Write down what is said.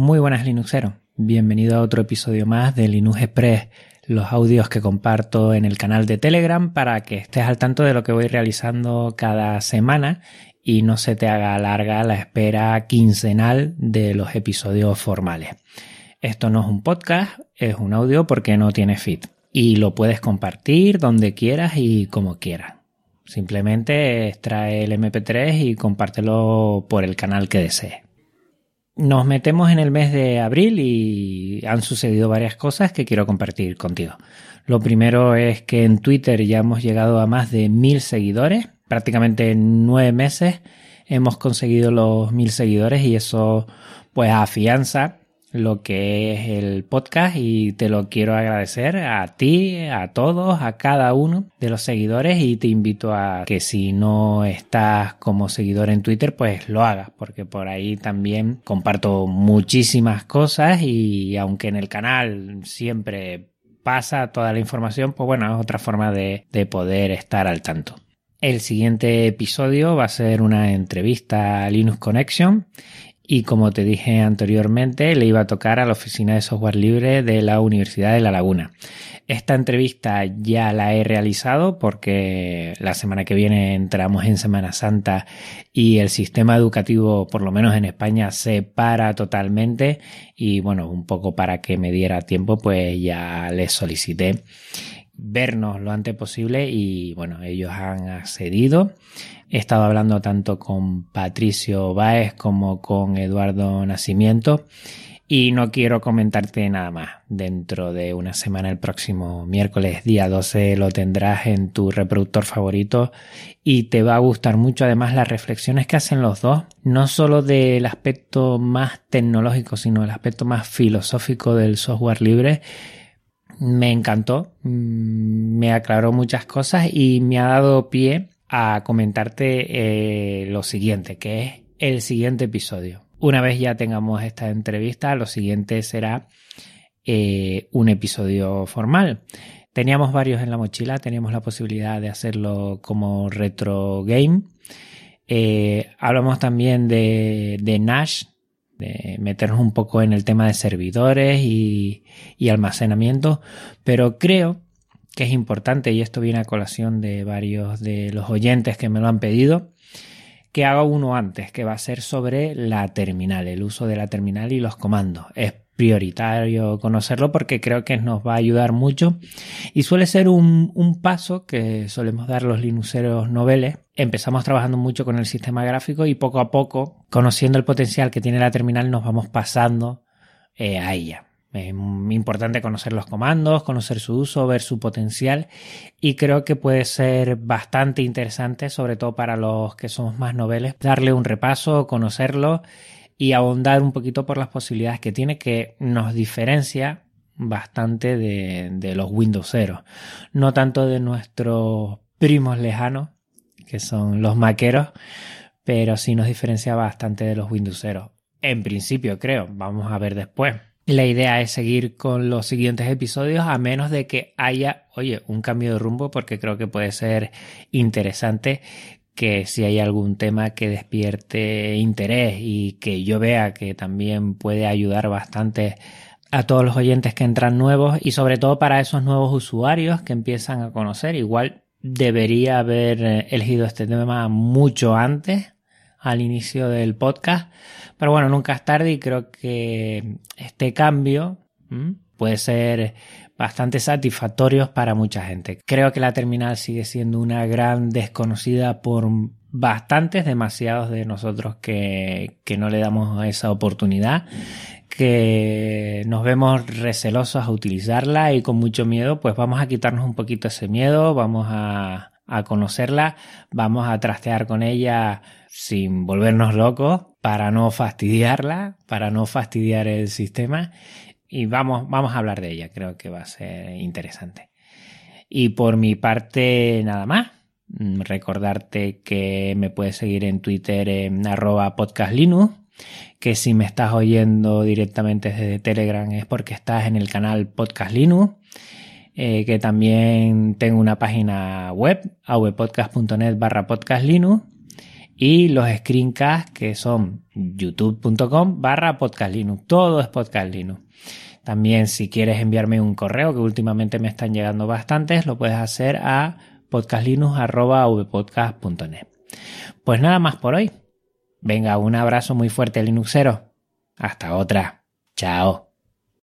Muy buenas Linuxeros, bienvenido a otro episodio más de Linux Express, los audios que comparto en el canal de Telegram para que estés al tanto de lo que voy realizando cada semana y no se te haga larga la espera quincenal de los episodios formales. Esto no es un podcast, es un audio porque no tiene feed y lo puedes compartir donde quieras y como quieras. Simplemente extrae el MP3 y compártelo por el canal que desees. Nos metemos en el mes de abril y han sucedido varias cosas que quiero compartir contigo. Lo primero es que en Twitter ya hemos llegado a más de mil seguidores. Prácticamente en nueve meses hemos conseguido los mil seguidores y eso pues afianza lo que es el podcast y te lo quiero agradecer a ti, a todos, a cada uno de los seguidores y te invito a que si no estás como seguidor en Twitter pues lo hagas porque por ahí también comparto muchísimas cosas y aunque en el canal siempre pasa toda la información pues bueno es otra forma de, de poder estar al tanto. El siguiente episodio va a ser una entrevista a Linux Connection y como te dije anteriormente, le iba a tocar a la oficina de software libre de la Universidad de La Laguna. Esta entrevista ya la he realizado porque la semana que viene entramos en Semana Santa y el sistema educativo, por lo menos en España, se para totalmente y bueno, un poco para que me diera tiempo, pues ya les solicité vernos lo antes posible y bueno, ellos han accedido. He estado hablando tanto con Patricio Báez como con Eduardo Nacimiento y no quiero comentarte nada más. Dentro de una semana, el próximo miércoles, día 12, lo tendrás en tu reproductor favorito y te va a gustar mucho además las reflexiones que hacen los dos, no solo del aspecto más tecnológico, sino el aspecto más filosófico del software libre me encantó, mm, me aclaró muchas cosas y me ha dado pie a comentarte eh, lo siguiente, que es el siguiente episodio. Una vez ya tengamos esta entrevista, lo siguiente será eh, un episodio formal. Teníamos varios en la mochila, teníamos la posibilidad de hacerlo como retro game. Eh, hablamos también de, de Nash, de meternos un poco en el tema de servidores y, almacenamiento, pero creo que es importante, y esto viene a colación de varios de los oyentes que me lo han pedido, que haga uno antes, que va a ser sobre la terminal, el uso de la terminal y los comandos. Es prioritario conocerlo porque creo que nos va a ayudar mucho y suele ser un, un paso que solemos dar los linuxeros noveles. Empezamos trabajando mucho con el sistema gráfico y poco a poco, conociendo el potencial que tiene la terminal, nos vamos pasando eh, a ella. Es importante conocer los comandos, conocer su uso, ver su potencial y creo que puede ser bastante interesante, sobre todo para los que somos más noveles, darle un repaso, conocerlo y ahondar un poquito por las posibilidades que tiene que nos diferencia bastante de, los Windows 0. No tanto de nuestros primos lejanos, que son los maqueros, pero sí nos diferencia bastante de los Windows 0. En principio, creo. Vamos a ver después. La idea es seguir con los siguientes episodios a menos de que haya, oye, un cambio de rumbo porque creo que puede ser interesante que si hay algún tema que despierte interés y que yo vea que también puede ayudar bastante a todos los oyentes que entran nuevos y sobre todo para esos nuevos usuarios que empiezan a conocer. Igual debería haber eh, elegido este tema mucho antes al inicio del podcast, pero bueno, nunca es tarde y creo que este cambio puede ser bastante satisfactorios para mucha gente. Creo que la terminal sigue siendo una gran desconocida por bastantes, demasiados de nosotros que, que no le damos esa oportunidad, que nos vemos recelosos a utilizarla y con mucho miedo, pues vamos a quitarnos un poquito ese miedo, vamos a, a conocerla, vamos a trastear con ella sin volvernos locos para no fastidiarla, para no fastidiar el sistema y vamos, vamos a hablar de ella, creo que va a ser interesante. Y por mi parte, nada más. Mm, recordarte que me puedes seguir en Twitter en arroba podcastlinux, que si me estás oyendo directamente desde Telegram es porque estás en el canal Podcast Linux, eh, que también tengo una página web, avpodcast.net barra podcastlinux, y los screencasts que son youtube.com barra podcastlinux. Todo es podcastlinux. También si quieres enviarme un correo, que últimamente me están llegando bastantes, lo puedes hacer a podcastlinux.vpodcast.net. Pues nada más por hoy. Venga, un abrazo muy fuerte Linuxero. Hasta otra. Chao.